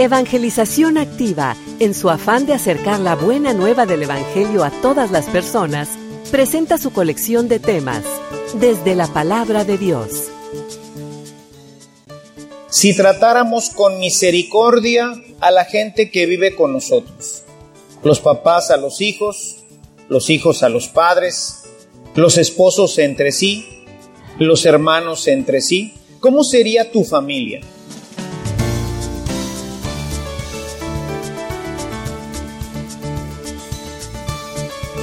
Evangelización Activa, en su afán de acercar la buena nueva del Evangelio a todas las personas, presenta su colección de temas, desde la palabra de Dios. Si tratáramos con misericordia a la gente que vive con nosotros, los papás a los hijos, los hijos a los padres, los esposos entre sí, los hermanos entre sí, ¿cómo sería tu familia?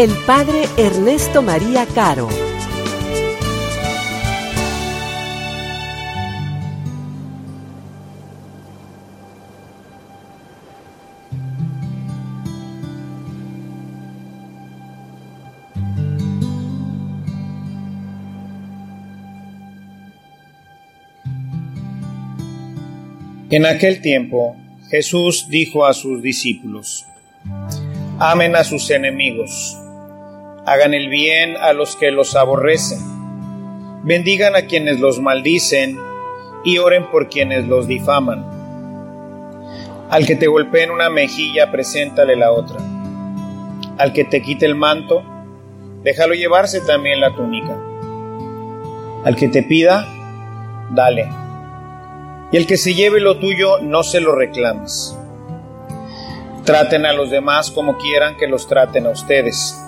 el Padre Ernesto María Caro. En aquel tiempo Jesús dijo a sus discípulos, Amen a sus enemigos, hagan el bien a los que los aborrecen, bendigan a quienes los maldicen y oren por quienes los difaman. Al que te golpee en una mejilla, preséntale la otra. Al que te quite el manto, déjalo llevarse también la túnica. Al que te pida, dale y el que se lleve lo tuyo no se lo reclames. Traten a los demás como quieran que los traten a ustedes.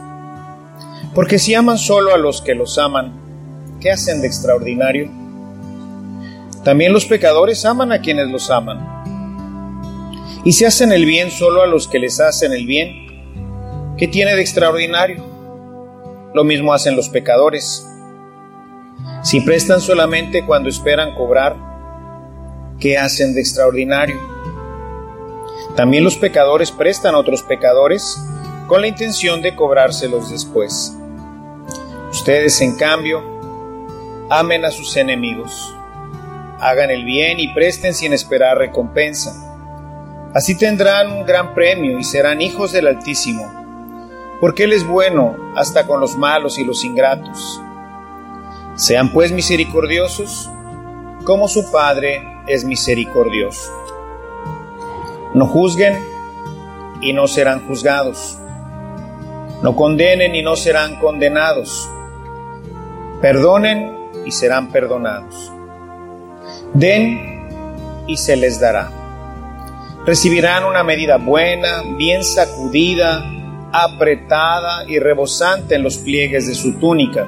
Porque si aman solo a los que los aman, ¿qué hacen de extraordinario? También los pecadores aman a quienes los aman. Y si hacen el bien solo a los que les hacen el bien, ¿qué tiene de extraordinario? Lo mismo hacen los pecadores. Si prestan solamente cuando esperan cobrar, ¿qué hacen de extraordinario? También los pecadores prestan a otros pecadores con la intención de cobrárselos después. Ustedes, en cambio, amen a sus enemigos, hagan el bien y presten sin esperar recompensa. Así tendrán un gran premio y serán hijos del Altísimo, porque Él es bueno hasta con los malos y los ingratos. Sean pues misericordiosos, como su Padre es misericordioso. No juzguen y no serán juzgados. No condenen y no serán condenados. Perdonen y serán perdonados. Den y se les dará. Recibirán una medida buena, bien sacudida, apretada y rebosante en los pliegues de su túnica,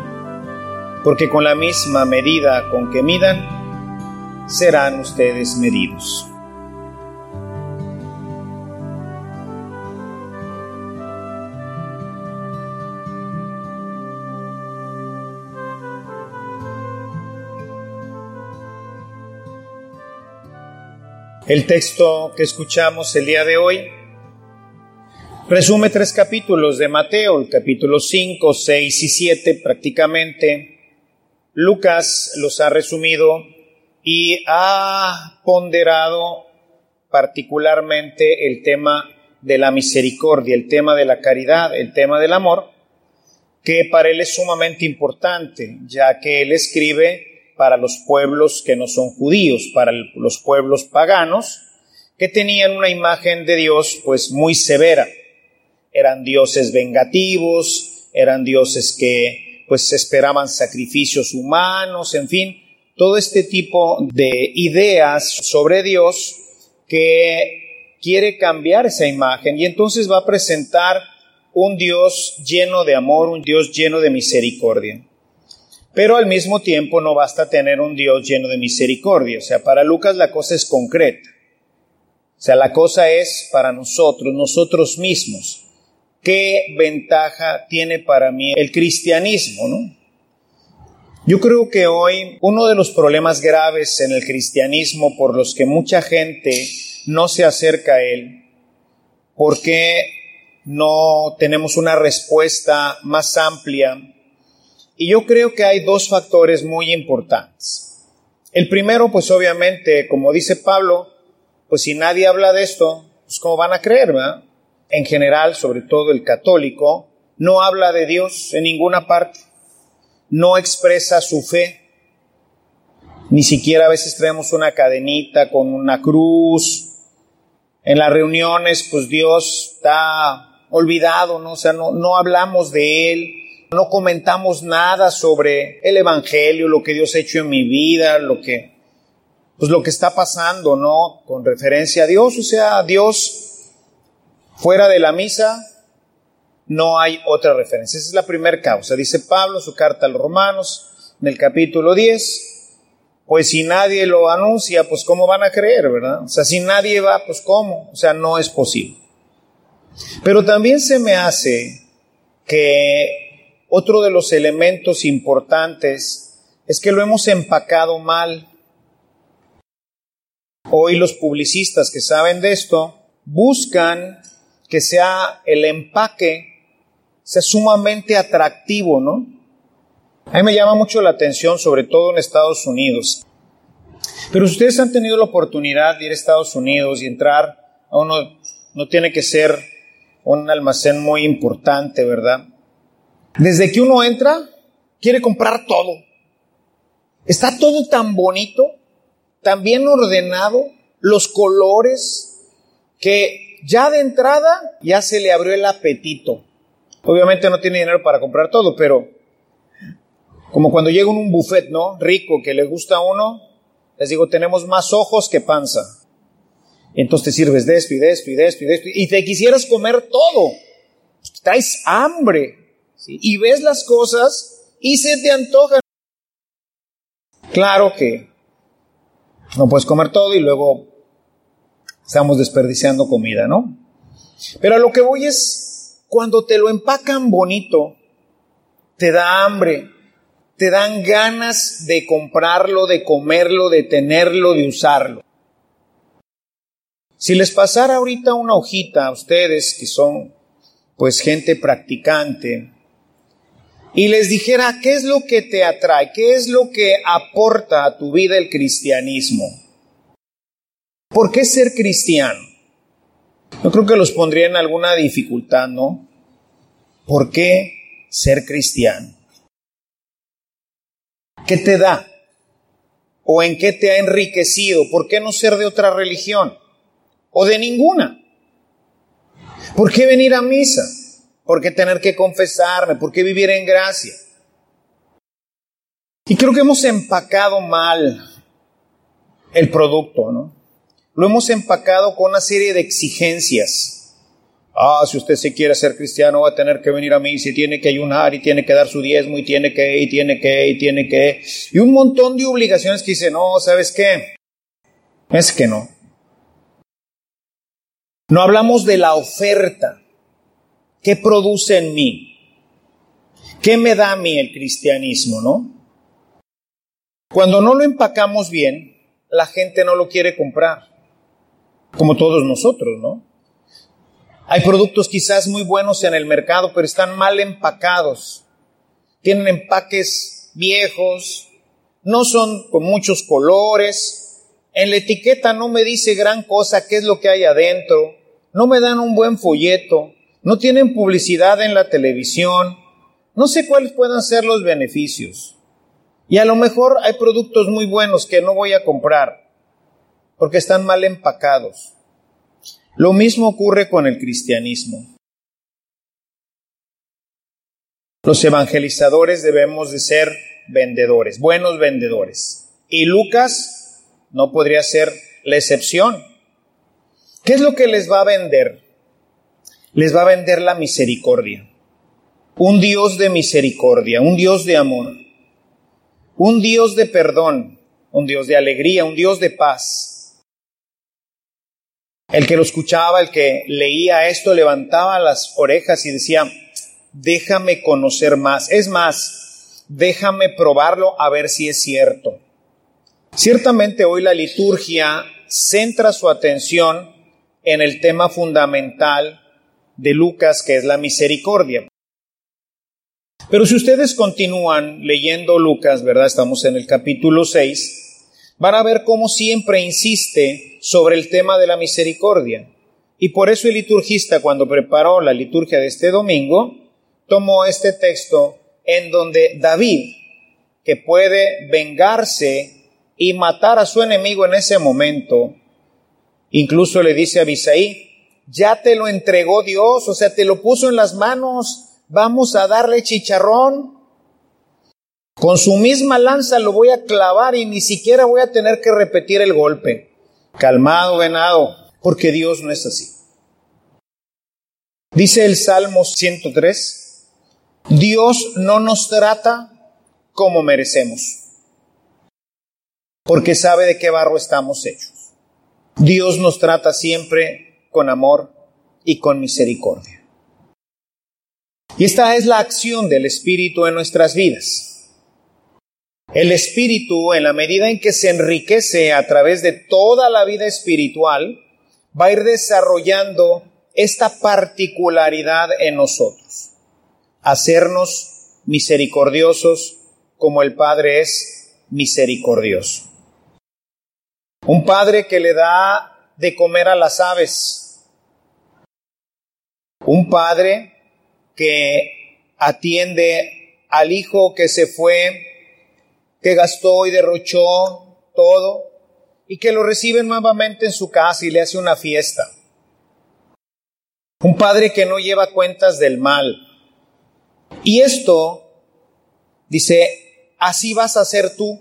porque con la misma medida con que midan, serán ustedes medidos. El texto que escuchamos el día de hoy resume tres capítulos de Mateo, el capítulo 5, 6 y 7 prácticamente. Lucas los ha resumido y ha ponderado particularmente el tema de la misericordia, el tema de la caridad, el tema del amor, que para él es sumamente importante, ya que él escribe para los pueblos que no son judíos, para los pueblos paganos, que tenían una imagen de Dios pues muy severa. Eran dioses vengativos, eran dioses que pues esperaban sacrificios humanos, en fin, todo este tipo de ideas sobre Dios que quiere cambiar esa imagen y entonces va a presentar un Dios lleno de amor, un Dios lleno de misericordia. Pero al mismo tiempo no basta tener un Dios lleno de misericordia. O sea, para Lucas la cosa es concreta. O sea, la cosa es para nosotros, nosotros mismos. ¿Qué ventaja tiene para mí el cristianismo, no? Yo creo que hoy uno de los problemas graves en el cristianismo por los que mucha gente no se acerca a Él? ¿Por qué no tenemos una respuesta más amplia? Y yo creo que hay dos factores muy importantes. El primero, pues obviamente, como dice Pablo, pues si nadie habla de esto, pues cómo van a creer, ¿verdad? En general, sobre todo el católico, no habla de Dios en ninguna parte, no expresa su fe, ni siquiera a veces traemos una cadenita con una cruz. En las reuniones, pues Dios está olvidado, ¿no? O sea, no, no hablamos de Él, no comentamos nada sobre el Evangelio, lo que Dios ha hecho en mi vida, lo que, pues lo que está pasando, ¿no? Con referencia a Dios, o sea, Dios fuera de la misa, no hay otra referencia. Esa es la primera causa. Dice Pablo, su carta a los romanos, en el capítulo 10, pues si nadie lo anuncia, pues cómo van a creer, ¿verdad? O sea, si nadie va, pues cómo, o sea, no es posible. Pero también se me hace que otro de los elementos importantes es que lo hemos empacado mal. Hoy los publicistas que saben de esto buscan que sea el empaque sea sumamente atractivo, ¿no? A mí me llama mucho la atención, sobre todo en Estados Unidos. Pero ustedes han tenido la oportunidad de ir a Estados Unidos y entrar a uno, no tiene que ser un almacén muy importante, ¿verdad? Desde que uno entra, quiere comprar todo. Está todo tan bonito, tan bien ordenado, los colores, que ya de entrada ya se le abrió el apetito. Obviamente no tiene dinero para comprar todo, pero como cuando llega un buffet, ¿no? Rico, que le gusta a uno, les digo, tenemos más ojos que panza. Entonces te sirves de esto y de esto y de esto y de esto, y te quisieras comer todo. Traes hambre. Y ves las cosas y se te antojan. Claro que no puedes comer todo y luego estamos desperdiciando comida, ¿no? Pero a lo que voy es, cuando te lo empacan bonito, te da hambre, te dan ganas de comprarlo, de comerlo, de tenerlo, de usarlo. Si les pasara ahorita una hojita a ustedes que son pues gente practicante y les dijera qué es lo que te atrae, qué es lo que aporta a tu vida el cristianismo. ¿Por qué ser cristiano? Yo creo que los pondría en alguna dificultad, ¿no? ¿Por qué ser cristiano? ¿Qué te da? ¿O en qué te ha enriquecido? ¿Por qué no ser de otra religión? ¿O de ninguna? ¿Por qué venir a misa? ¿Por qué tener que confesarme? ¿Por qué vivir en gracia? Y creo que hemos empacado mal el producto, ¿no? Lo hemos empacado con una serie de exigencias Ah, si usted se quiere ser cristiano va a tener que venir a mí, si tiene que ayunar y tiene que dar su diezmo y tiene que, y tiene que, y tiene que. Y un montón de obligaciones que dice, no, ¿sabes qué? Es que no. No hablamos de la oferta. ¿Qué produce en mí? ¿Qué me da a mí el cristianismo, no? Cuando no lo empacamos bien, la gente no lo quiere comprar. Como todos nosotros, ¿no? Hay productos quizás muy buenos en el mercado, pero están mal empacados. Tienen empaques viejos, no son con muchos colores. En la etiqueta no me dice gran cosa qué es lo que hay adentro. No me dan un buen folleto. No tienen publicidad en la televisión. No sé cuáles puedan ser los beneficios. Y a lo mejor hay productos muy buenos que no voy a comprar porque están mal empacados. Lo mismo ocurre con el cristianismo. Los evangelizadores debemos de ser vendedores, buenos vendedores. Y Lucas no podría ser la excepción. ¿Qué es lo que les va a vender? Les va a vender la misericordia. Un Dios de misericordia, un Dios de amor, un Dios de perdón, un Dios de alegría, un Dios de paz el que lo escuchaba, el que leía esto, levantaba las orejas y decía, déjame conocer más. Es más, déjame probarlo a ver si es cierto. Ciertamente hoy la liturgia centra su atención en el tema fundamental de Lucas, que es la misericordia. Pero si ustedes continúan leyendo Lucas, ¿verdad? Estamos en el capítulo 6, van a ver cómo siempre insiste sobre el tema de la misericordia. Y por eso el liturgista, cuando preparó la liturgia de este domingo, tomó este texto en donde David, que puede vengarse y matar a su enemigo en ese momento, incluso le dice a Bisaí, ya te lo entregó Dios, o sea, te lo puso en las manos, vamos a darle chicharrón. Con su misma lanza lo voy a clavar y ni siquiera voy a tener que repetir el golpe. Calmado, venado, porque Dios no es así. Dice el Salmo 103, Dios no nos trata como merecemos, porque sabe de qué barro estamos hechos. Dios nos trata siempre con amor y con misericordia. Y esta es la acción del Espíritu en nuestras vidas. El Espíritu, en la medida en que se enriquece a través de toda la vida espiritual, va a ir desarrollando esta particularidad en nosotros, hacernos misericordiosos como el Padre es misericordioso. Un Padre que le da de comer a las aves. Un Padre que atiende al hijo que se fue, que gastó y derrochó todo, y que lo recibe nuevamente en su casa y le hace una fiesta. Un padre que no lleva cuentas del mal. Y esto, dice, así vas a ser tú.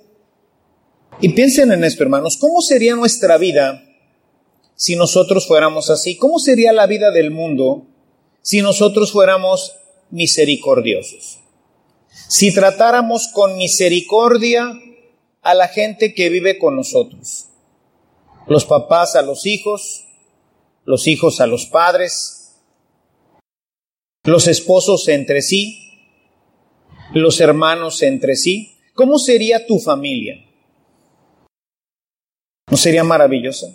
Y piensen en esto, hermanos, ¿cómo sería nuestra vida si nosotros fuéramos así? ¿Cómo sería la vida del mundo si nosotros fuéramos misericordiosos. Si tratáramos con misericordia a la gente que vive con nosotros, los papás a los hijos, los hijos a los padres, los esposos entre sí, los hermanos entre sí, ¿cómo sería tu familia? ¿No sería maravillosa?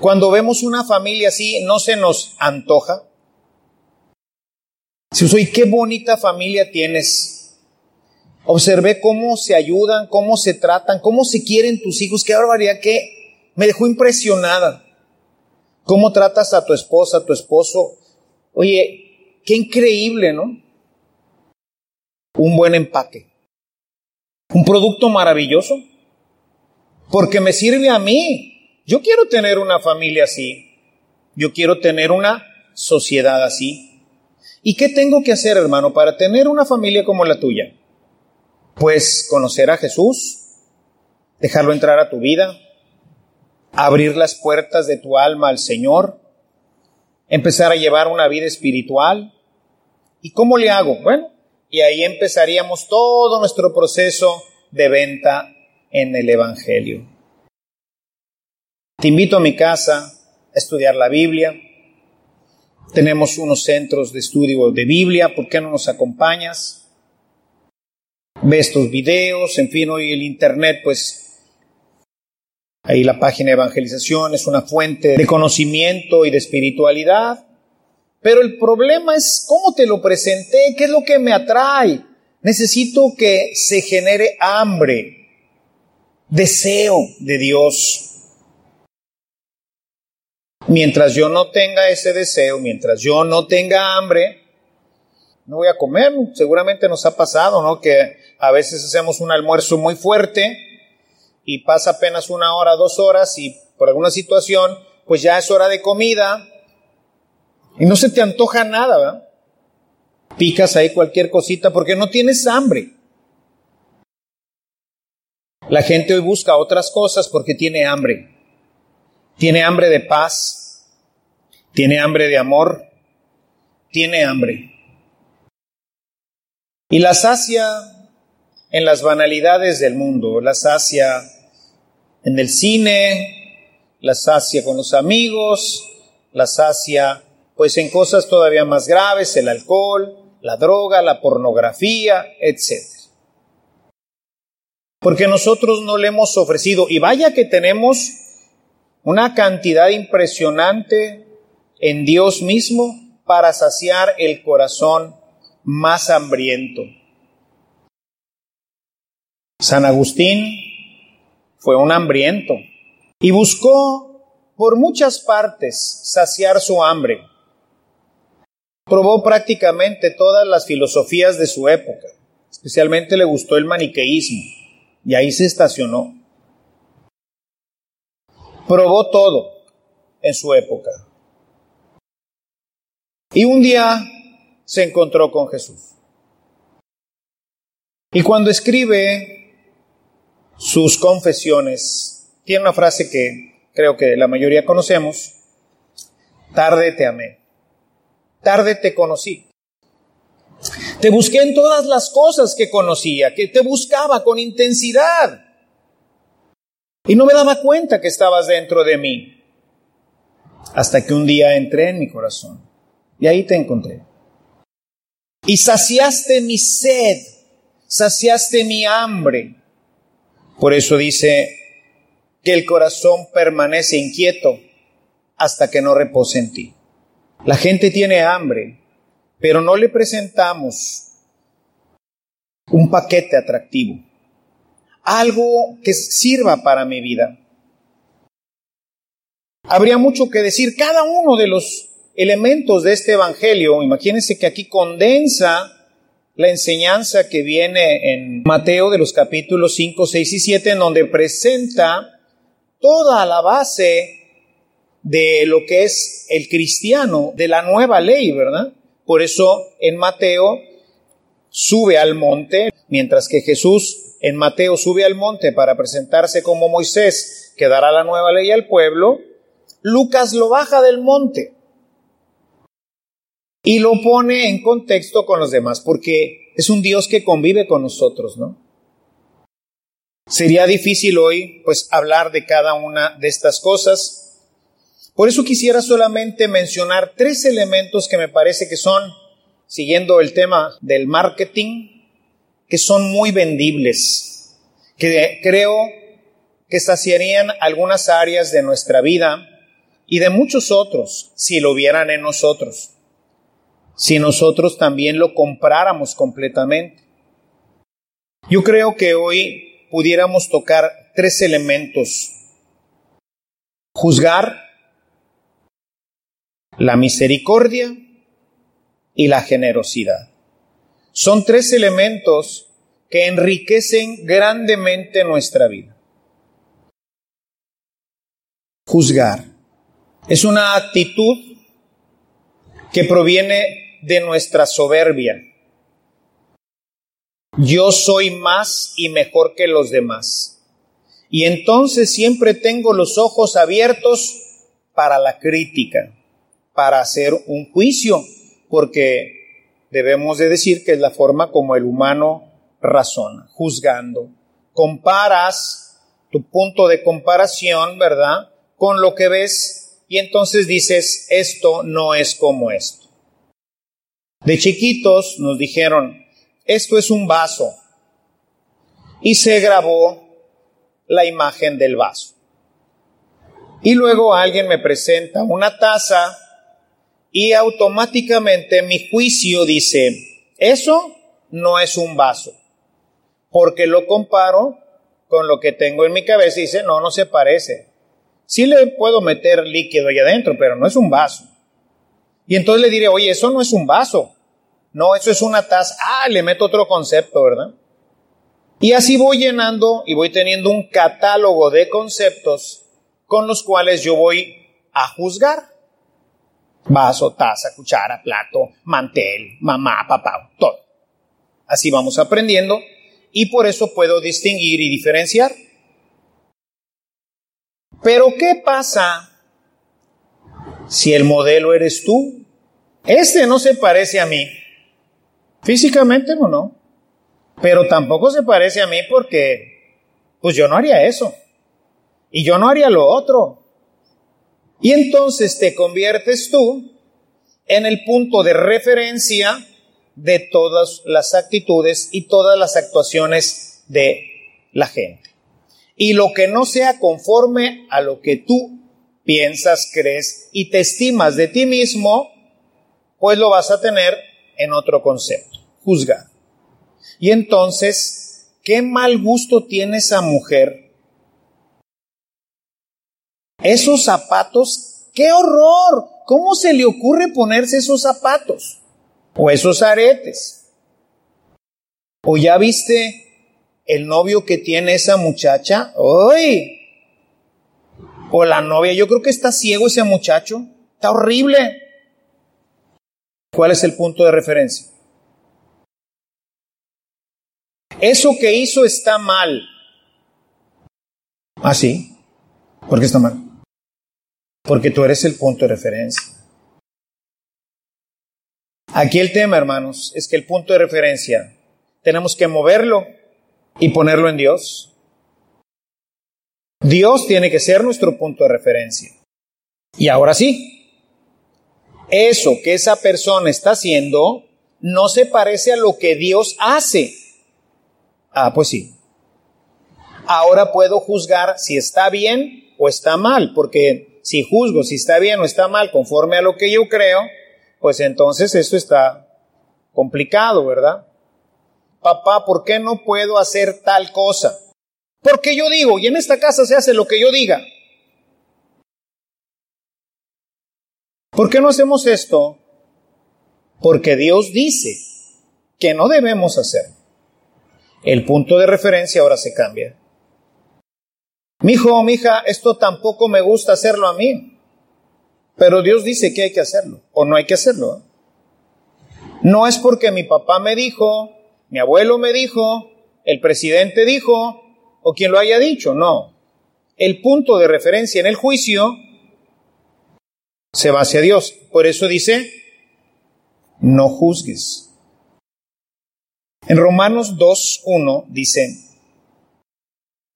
Cuando vemos una familia así, ¿no se nos antoja? Si soy, qué bonita familia tienes. Observé cómo se ayudan, cómo se tratan, cómo se quieren tus hijos. Qué barbaridad que me dejó impresionada. Cómo tratas a tu esposa, a tu esposo. Oye, qué increíble, ¿no? Un buen empaque. Un producto maravilloso. Porque me sirve a mí. Yo quiero tener una familia así. Yo quiero tener una sociedad así. ¿Y qué tengo que hacer, hermano, para tener una familia como la tuya? Pues conocer a Jesús, dejarlo entrar a tu vida, abrir las puertas de tu alma al Señor, empezar a llevar una vida espiritual. ¿Y cómo le hago? Bueno, y ahí empezaríamos todo nuestro proceso de venta en el Evangelio. Te invito a mi casa a estudiar la Biblia, tenemos unos centros de estudio de Biblia, ¿por qué no nos acompañas? Ve estos videos, en fin, hoy el Internet, pues ahí la página de evangelización es una fuente de conocimiento y de espiritualidad. Pero el problema es cómo te lo presenté, qué es lo que me atrae. Necesito que se genere hambre, deseo de Dios. Mientras yo no tenga ese deseo, mientras yo no tenga hambre, no voy a comer. Seguramente nos ha pasado, ¿no? Que a veces hacemos un almuerzo muy fuerte y pasa apenas una hora, dos horas y por alguna situación, pues ya es hora de comida y no se te antoja nada, ¿verdad? Picas ahí cualquier cosita porque no tienes hambre. La gente hoy busca otras cosas porque tiene hambre. Tiene hambre de paz, tiene hambre de amor, tiene hambre. Y la sacia en las banalidades del mundo, la sacia en el cine, la sacia con los amigos, la sacia pues en cosas todavía más graves, el alcohol, la droga, la pornografía, etc. Porque nosotros no le hemos ofrecido, y vaya que tenemos una cantidad impresionante en Dios mismo para saciar el corazón más hambriento. San Agustín fue un hambriento y buscó por muchas partes saciar su hambre. Probó prácticamente todas las filosofías de su época, especialmente le gustó el maniqueísmo y ahí se estacionó. Probó todo en su época. Y un día se encontró con Jesús. Y cuando escribe sus confesiones, tiene una frase que creo que la mayoría conocemos, tarde te amé, tarde te conocí. Te busqué en todas las cosas que conocía, que te buscaba con intensidad. Y no me daba cuenta que estabas dentro de mí. Hasta que un día entré en mi corazón. Y ahí te encontré. Y saciaste mi sed, saciaste mi hambre. Por eso dice que el corazón permanece inquieto hasta que no repose en ti. La gente tiene hambre, pero no le presentamos un paquete atractivo, algo que sirva para mi vida. Habría mucho que decir. Cada uno de los elementos de este Evangelio, imagínense que aquí condensa la enseñanza que viene en Mateo de los capítulos 5, 6 y 7, en donde presenta toda la base de lo que es el cristiano, de la nueva ley, ¿verdad? Por eso en Mateo sube al monte, mientras que Jesús en Mateo sube al monte para presentarse como Moisés, que dará la nueva ley al pueblo, Lucas lo baja del monte y lo pone en contexto con los demás, porque es un Dios que convive con nosotros, ¿no? Sería difícil hoy, pues, hablar de cada una de estas cosas, por eso quisiera solamente mencionar tres elementos que me parece que son, siguiendo el tema del marketing, que son muy vendibles, que creo que saciarían algunas áreas de nuestra vida y de muchos otros si lo vieran en nosotros, si nosotros también lo compráramos completamente. Yo creo que hoy pudiéramos tocar tres elementos. Juzgar, la misericordia y la generosidad. Son tres elementos que enriquecen grandemente nuestra vida. Juzgar es una actitud que proviene de nuestra soberbia. Yo soy más y mejor que los demás. Y entonces siempre tengo los ojos abiertos para la crítica para hacer un juicio, porque debemos de decir que es la forma como el humano razona, juzgando. Comparas tu punto de comparación, ¿verdad? Con lo que ves y entonces dices, esto no es como esto. De chiquitos nos dijeron, esto es un vaso. Y se grabó la imagen del vaso. Y luego alguien me presenta una taza y automáticamente mi juicio dice, eso no es un vaso, porque lo comparo con lo que tengo en mi cabeza y dice, no, no se parece. Sí le puedo meter líquido ahí adentro, pero no es un vaso. Y entonces le diré, oye, eso no es un vaso. No, eso es una taza. Ah, le meto otro concepto, ¿verdad? Y así voy llenando y voy teniendo un catálogo de conceptos con los cuales yo voy a juzgar. Vaso, taza, cuchara, plato, mantel, mamá, papá, todo. Así vamos aprendiendo y por eso puedo distinguir y diferenciar. Pero ¿qué pasa si el modelo eres tú? Este no se parece a mí. Físicamente no, no. Pero tampoco se parece a mí porque, pues yo no haría eso. Y yo no haría lo otro. Y entonces te conviertes tú en el punto de referencia de todas las actitudes y todas las actuaciones de la gente. Y lo que no sea conforme a lo que tú piensas, crees y te estimas de ti mismo, pues lo vas a tener en otro concepto, juzgar. Y entonces, ¿qué mal gusto tiene esa mujer? Esos zapatos, qué horror. ¿Cómo se le ocurre ponerse esos zapatos? O esos aretes. ¿O ya viste el novio que tiene esa muchacha? ¡Uy! O la novia, yo creo que está ciego ese muchacho. Está horrible. ¿Cuál es el punto de referencia? Eso que hizo está mal. ¿Ah, sí? ¿Por qué está mal? Porque tú eres el punto de referencia. Aquí el tema, hermanos, es que el punto de referencia tenemos que moverlo y ponerlo en Dios. Dios tiene que ser nuestro punto de referencia. Y ahora sí, eso que esa persona está haciendo no se parece a lo que Dios hace. Ah, pues sí. Ahora puedo juzgar si está bien o está mal, porque si juzgo si está bien o está mal conforme a lo que yo creo, pues entonces esto está complicado, ¿verdad? Papá, ¿por qué no puedo hacer tal cosa? Porque yo digo, y en esta casa se hace lo que yo diga. ¿Por qué no hacemos esto? Porque Dios dice que no debemos hacer el punto de referencia ahora se cambia. Mi hijo mi hija, esto tampoco me gusta hacerlo a mí, pero Dios dice que hay que hacerlo, o no hay que hacerlo. No es porque mi papá me dijo, mi abuelo me dijo, el presidente dijo, o quien lo haya dicho, no. El punto de referencia en el juicio se va hacia Dios. Por eso dice, no juzgues. En Romanos 2.1 dice,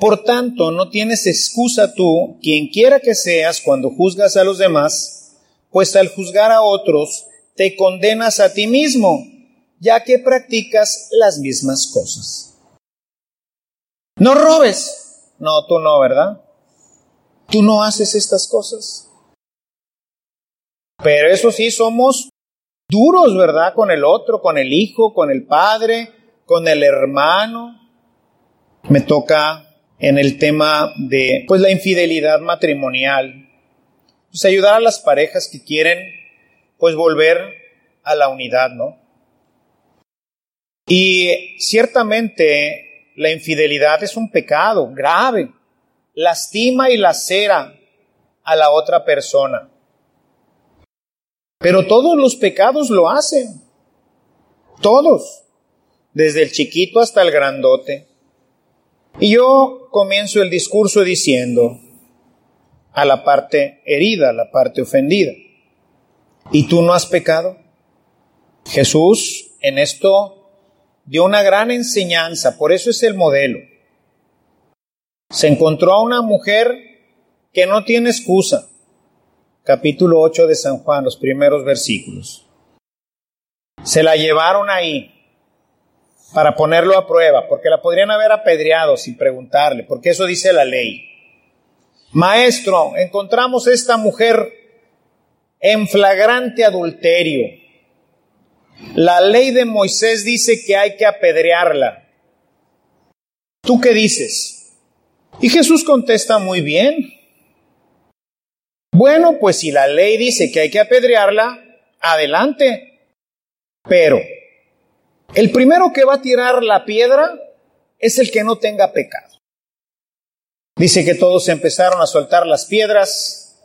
Por tanto, no tienes excusa tú, quien quiera que seas, cuando juzgas a los demás, pues al juzgar a otros, te condenas a ti mismo, ya que practicas las mismas cosas. No robes. No, tú no, ¿verdad? Tú no haces estas cosas. Pero eso sí, somos duros, ¿verdad? Con el otro, con el hijo, con el padre, con el hermano. Me toca en el tema de pues la infidelidad matrimonial. Pues ayudar a las parejas que quieren pues volver a la unidad, ¿no? Y ciertamente la infidelidad es un pecado grave. Lastima y lacera a la otra persona. Pero todos los pecados lo hacen. Todos desde el chiquito hasta el grandote. Y yo comienzo el discurso diciendo a la parte herida, a la parte ofendida, ¿y tú no has pecado? Jesús en esto dio una gran enseñanza, por eso es el modelo. Se encontró a una mujer que no tiene excusa. Capítulo 8 de San Juan, los primeros versículos. Se la llevaron ahí para ponerlo a prueba, porque la podrían haber apedreado sin preguntarle, porque eso dice la ley. Maestro, encontramos esta mujer en flagrante adulterio. La ley de Moisés dice que hay que apedrearla. ¿Tú qué dices? Y Jesús contesta muy bien. Bueno, pues si la ley dice que hay que apedrearla, adelante. Pero el primero que va a tirar la piedra es el que no tenga pecado. Dice que todos empezaron a soltar las piedras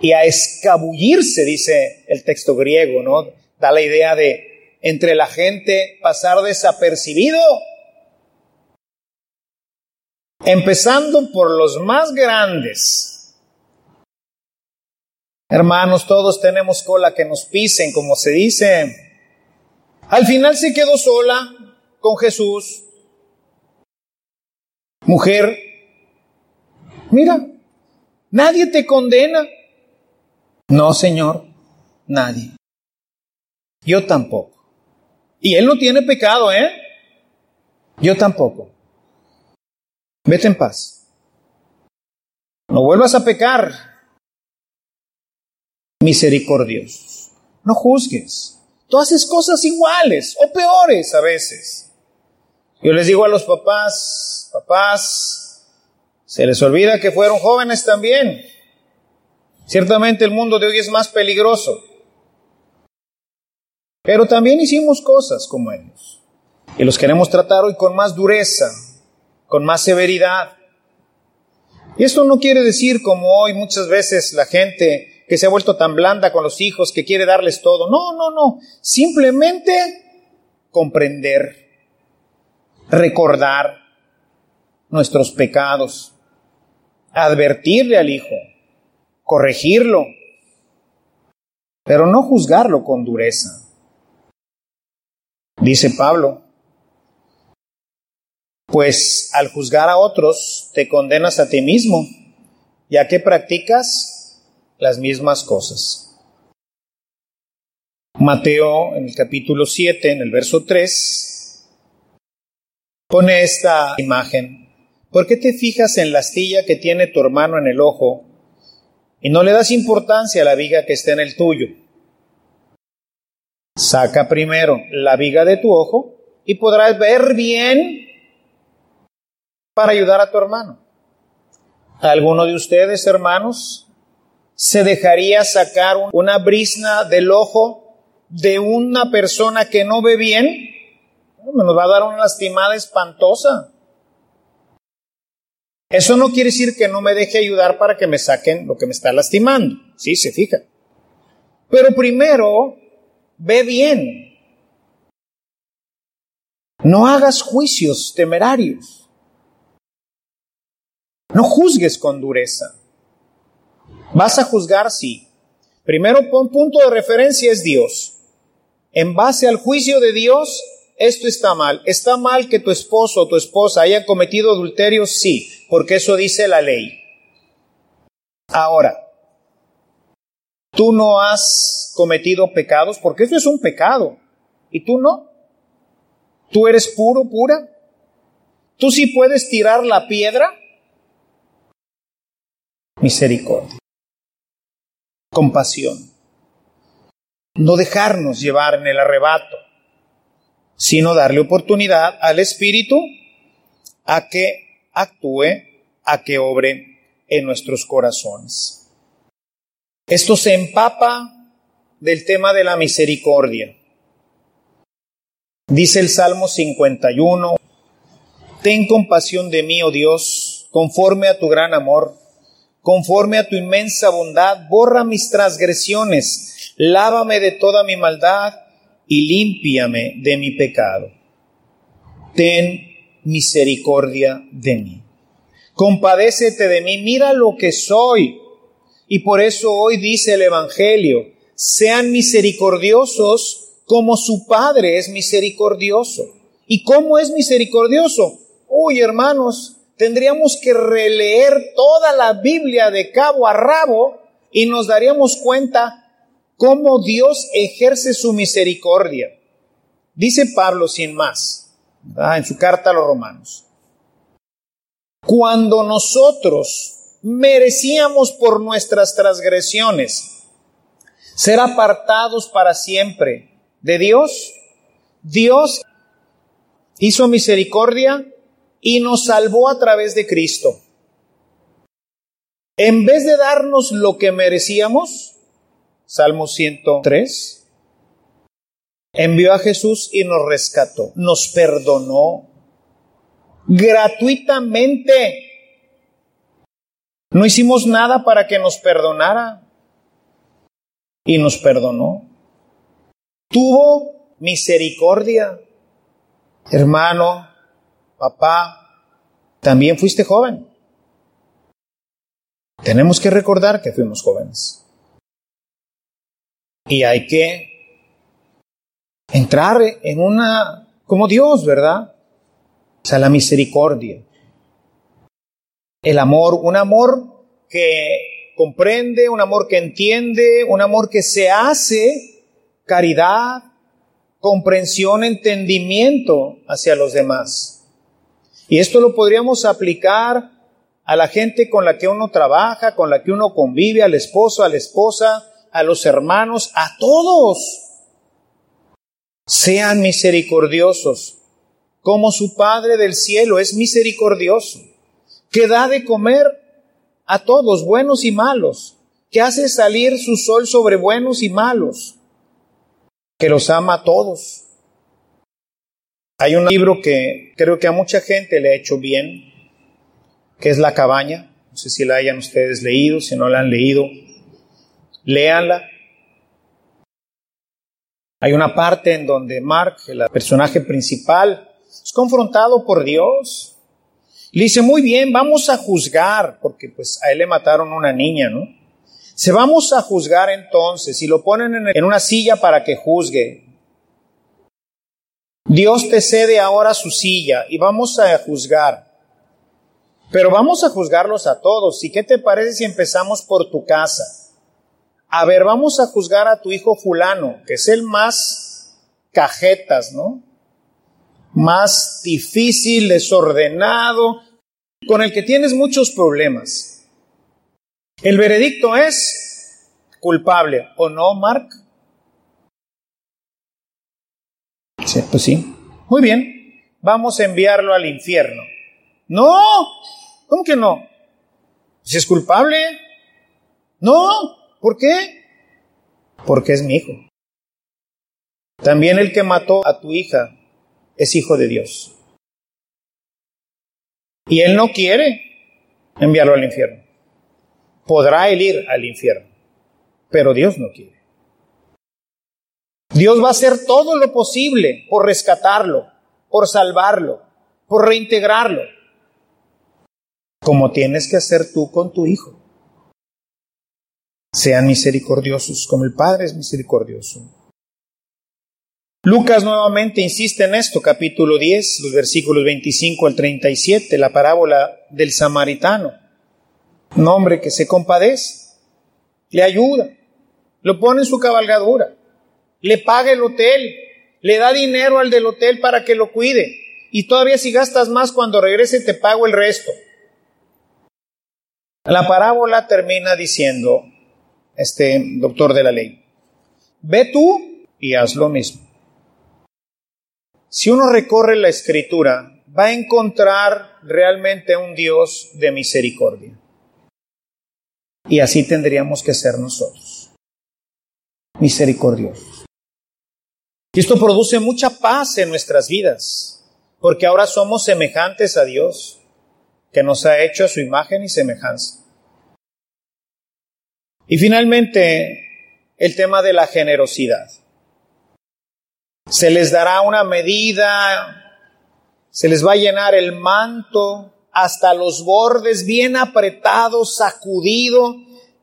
y a escabullirse, dice el texto griego, ¿no? Da la idea de entre la gente pasar desapercibido. Empezando por los más grandes. Hermanos, todos tenemos cola que nos pisen, como se dice. Al final se quedó sola con Jesús. Mujer, mira, nadie te condena. No, Señor, nadie. Yo tampoco. Y él no tiene pecado, ¿eh? Yo tampoco. Vete en paz. No vuelvas a pecar. misericordiosos. No juzgues. Tú haces cosas iguales o peores a veces. Yo les digo a los papás, papás, se les olvida que fueron jóvenes también. Ciertamente el mundo de hoy es más peligroso. Pero también hicimos cosas como ellos. Y los queremos tratar hoy con más dureza, con más severidad. Y esto no quiere decir como hoy muchas veces la gente que se ha vuelto tan blanda con los hijos, que quiere darles todo. No, no, no. Simplemente comprender, recordar nuestros pecados, advertirle al hijo, corregirlo, pero no juzgarlo con dureza. Dice Pablo, pues al juzgar a otros te condenas a ti mismo, ya que practicas las mismas cosas. Mateo en el capítulo 7, en el verso 3, pone esta imagen. ¿Por qué te fijas en la astilla que tiene tu hermano en el ojo y no le das importancia a la viga que está en el tuyo? Saca primero la viga de tu ojo y podrás ver bien para ayudar a tu hermano. ¿Alguno de ustedes, hermanos, se dejaría sacar una brisna del ojo de una persona que no ve bien? Nos va a dar una lastimada espantosa. Eso no quiere decir que no me deje ayudar para que me saquen lo que me está lastimando. Sí, se fija. Pero primero ve bien. No hagas juicios temerarios. No juzgues con dureza. Vas a juzgar, sí. Primero, un punto de referencia es Dios. En base al juicio de Dios, esto está mal. ¿Está mal que tu esposo o tu esposa haya cometido adulterio? Sí, porque eso dice la ley. Ahora, Tú no has cometido pecados porque eso es un pecado. ¿Y tú no? ¿Tú eres puro, pura? ¿Tú sí puedes tirar la piedra? Misericordia. Compasión. No dejarnos llevar en el arrebato, sino darle oportunidad al Espíritu a que actúe, a que obre en nuestros corazones. Esto se empapa del tema de la misericordia. Dice el Salmo 51, Ten compasión de mí, oh Dios, conforme a tu gran amor, conforme a tu inmensa bondad, borra mis transgresiones, lávame de toda mi maldad y límpiame de mi pecado. Ten misericordia de mí. Compadécete de mí, mira lo que soy y por eso hoy dice el Evangelio, sean misericordiosos como su Padre es misericordioso. ¿Y cómo es misericordioso? Uy, hermanos, tendríamos que releer toda la Biblia de cabo a rabo y nos daríamos cuenta cómo Dios ejerce su misericordia. Dice Pablo sin más, en su carta a los romanos, cuando nosotros merecíamos por nuestras transgresiones ser apartados para siempre de Dios. Dios hizo misericordia y nos salvó a través de Cristo. En vez de darnos lo que merecíamos, Salmo 103, envió a Jesús y nos rescató, nos perdonó gratuitamente no hicimos nada para que nos perdonara y nos perdonó. Tuvo misericordia. Hermano, papá, también fuiste joven. Tenemos que recordar que fuimos jóvenes. Y hay que entrar en una, como Dios, ¿verdad? O sea, la misericordia el amor, un amor que comprende, un amor que entiende, un amor que se hace caridad, comprensión, entendimiento hacia los demás. Y esto lo podríamos aplicar a la gente con la que uno trabaja, con la que uno convive, al esposo, a la esposa, a los hermanos, a todos. Sean misericordiosos, como su Padre del cielo es misericordioso, que da de comer a todos, buenos y malos, que hace salir su sol sobre buenos y malos, que los ama a todos. Hay un libro que creo que a mucha gente le ha hecho bien, que es La cabaña. No sé si la hayan ustedes leído, si no la han leído, léanla. Hay una parte en donde Mark, el personaje principal, es confrontado por Dios. Le dice, muy bien, vamos a juzgar, porque pues a él le mataron una niña, ¿no? Se vamos a juzgar entonces y lo ponen en una silla para que juzgue. Dios te cede ahora su silla y vamos a juzgar. Pero vamos a juzgarlos a todos. ¿Y qué te parece si empezamos por tu casa? A ver, vamos a juzgar a tu hijo fulano, que es el más cajetas, ¿no? Más difícil, desordenado, con el que tienes muchos problemas. El veredicto es culpable, ¿o no, Mark? Sí, pues sí. Muy bien, vamos a enviarlo al infierno. No, ¿Cómo que no? ¿Si es culpable? No. ¿Por qué? Porque es mi hijo. También el que mató a tu hija es hijo de Dios. Y él no quiere enviarlo al infierno. Podrá él ir al infierno, pero Dios no quiere. Dios va a hacer todo lo posible por rescatarlo, por salvarlo, por reintegrarlo como tienes que hacer tú con tu hijo. Sean misericordiosos como el Padre es misericordioso. Lucas nuevamente insiste en esto, capítulo 10, los versículos 25 al 37, la parábola del samaritano. Un hombre que se compadece, le ayuda, lo pone en su cabalgadura, le paga el hotel, le da dinero al del hotel para que lo cuide, y todavía si gastas más cuando regrese te pago el resto. La parábola termina diciendo, este doctor de la ley, ve tú y haz lo mismo. Si uno recorre la escritura, va a encontrar realmente un Dios de misericordia. Y así tendríamos que ser nosotros, misericordiosos. Y esto produce mucha paz en nuestras vidas, porque ahora somos semejantes a Dios que nos ha hecho a su imagen y semejanza. Y finalmente, el tema de la generosidad. Se les dará una medida, se les va a llenar el manto hasta los bordes, bien apretado, sacudido,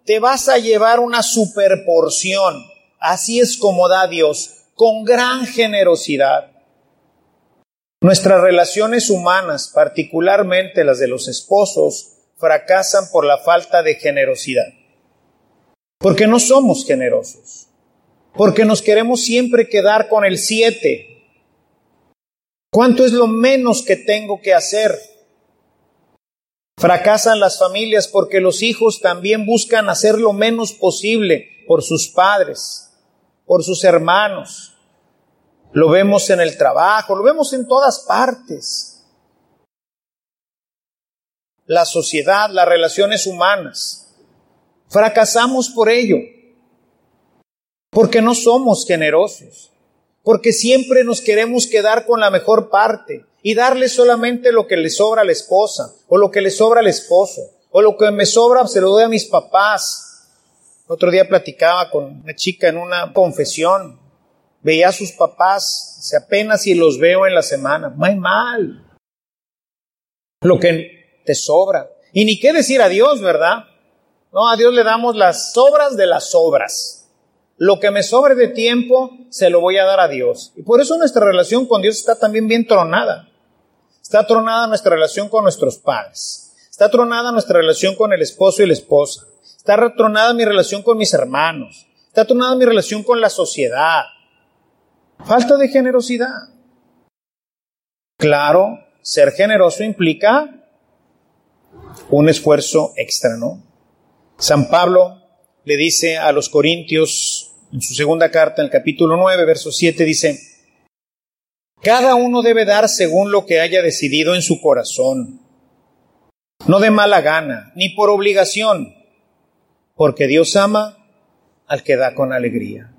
te vas a llevar una superporción. Así es como da Dios, con gran generosidad. Nuestras relaciones humanas, particularmente las de los esposos, fracasan por la falta de generosidad. Porque no somos generosos. Porque nos queremos siempre quedar con el siete. ¿Cuánto es lo menos que tengo que hacer? Fracasan las familias porque los hijos también buscan hacer lo menos posible por sus padres, por sus hermanos, lo vemos en el trabajo, lo vemos en todas partes. La sociedad, las relaciones humanas. Fracasamos por ello. Porque no somos generosos. Porque siempre nos queremos quedar con la mejor parte y darle solamente lo que le sobra a la esposa o lo que le sobra al esposo o lo que me sobra se lo doy a mis papás. Otro día platicaba con una chica en una confesión Veía a sus papás, se apenas si los veo en la semana. Muy mal. Lo que te sobra. Y ni qué decir a Dios, ¿verdad? No, a Dios le damos las sobras de las sobras. Lo que me sobre de tiempo, se lo voy a dar a Dios. Y por eso nuestra relación con Dios está también bien tronada. Está tronada nuestra relación con nuestros padres. Está tronada nuestra relación con el esposo y la esposa. Está retronada mi relación con mis hermanos. Está tronada mi relación con la sociedad. Falta de generosidad. Claro, ser generoso implica un esfuerzo extra, ¿no? San Pablo le dice a los Corintios, en su segunda carta, en el capítulo 9, verso 7, dice, cada uno debe dar según lo que haya decidido en su corazón, no de mala gana, ni por obligación, porque Dios ama al que da con alegría.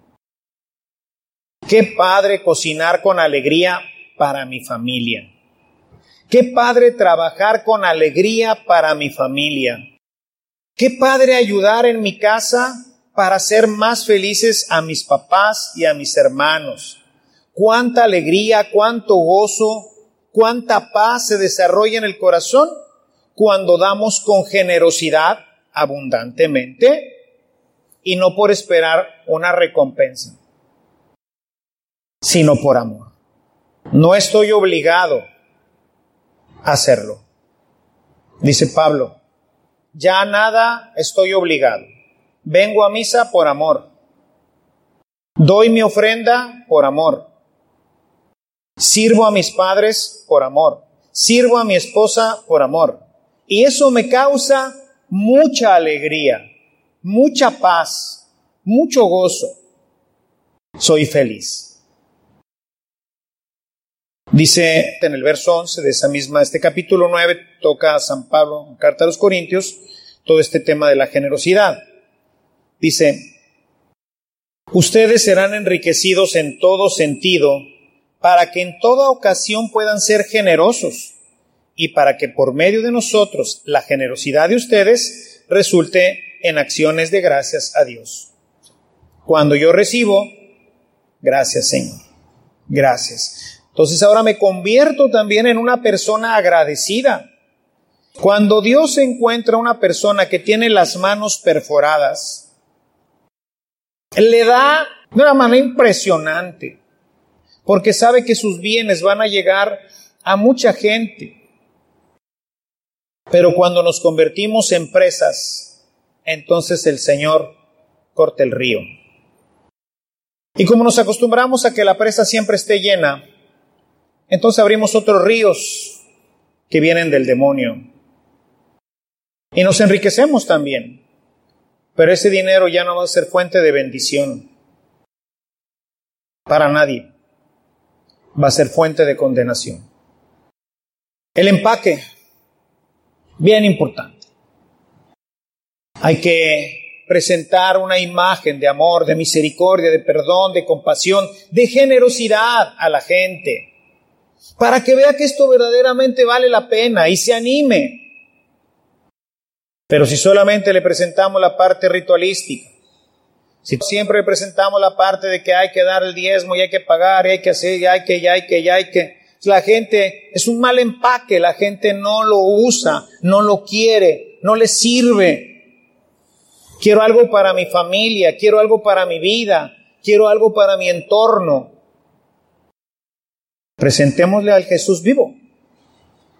Qué padre cocinar con alegría para mi familia. Qué padre trabajar con alegría para mi familia. Qué padre ayudar en mi casa para hacer más felices a mis papás y a mis hermanos. Cuánta alegría, cuánto gozo, cuánta paz se desarrolla en el corazón cuando damos con generosidad abundantemente y no por esperar una recompensa, sino por amor. No estoy obligado a hacerlo. Dice Pablo, ya nada estoy obligado. Vengo a misa por amor. Doy mi ofrenda por amor. Sirvo a mis padres por amor. Sirvo a mi esposa por amor. Y eso me causa mucha alegría, mucha paz, mucho gozo. Soy feliz. Dice en el verso 11 de esa misma, este capítulo 9, toca a San Pablo, en carta a los Corintios, todo este tema de la generosidad. Dice, ustedes serán enriquecidos en todo sentido para que en toda ocasión puedan ser generosos y para que por medio de nosotros la generosidad de ustedes resulte en acciones de gracias a Dios. Cuando yo recibo, gracias Señor, gracias. Entonces ahora me convierto también en una persona agradecida. Cuando Dios encuentra una persona que tiene las manos perforadas, le da de una manera impresionante, porque sabe que sus bienes van a llegar a mucha gente. Pero cuando nos convertimos en presas, entonces el Señor corta el río. Y como nos acostumbramos a que la presa siempre esté llena, entonces abrimos otros ríos que vienen del demonio. Y nos enriquecemos también. Pero ese dinero ya no va a ser fuente de bendición para nadie. Va a ser fuente de condenación. El empaque, bien importante. Hay que presentar una imagen de amor, de misericordia, de perdón, de compasión, de generosidad a la gente para que vea que esto verdaderamente vale la pena y se anime. Pero si solamente le presentamos la parte ritualística, si siempre le presentamos la parte de que hay que dar el diezmo y hay que pagar y hay que hacer y hay que, y hay que, y hay que, la gente es un mal empaque, la gente no lo usa, no lo quiere, no le sirve. Quiero algo para mi familia, quiero algo para mi vida, quiero algo para mi entorno. Presentémosle al Jesús vivo,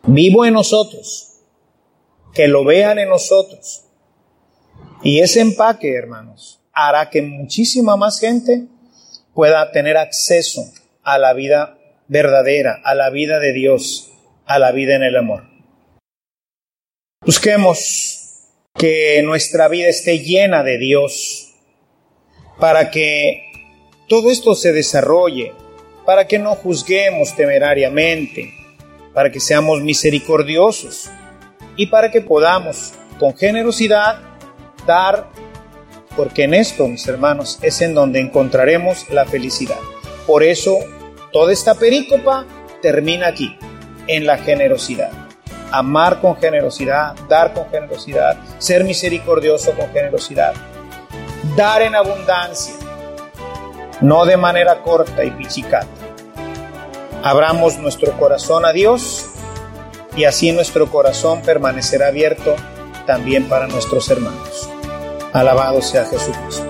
vivo en nosotros, que lo vean en nosotros. Y ese empaque, hermanos, hará que muchísima más gente pueda tener acceso a la vida verdadera, a la vida de Dios, a la vida en el amor. Busquemos que nuestra vida esté llena de Dios para que todo esto se desarrolle para que no juzguemos temerariamente, para que seamos misericordiosos y para que podamos con generosidad dar, porque en esto, mis hermanos, es en donde encontraremos la felicidad. Por eso, toda esta perícopa termina aquí, en la generosidad. Amar con generosidad, dar con generosidad, ser misericordioso con generosidad, dar en abundancia, no de manera corta y pichicata. Abramos nuestro corazón a Dios y así nuestro corazón permanecerá abierto también para nuestros hermanos. Alabado sea Jesucristo.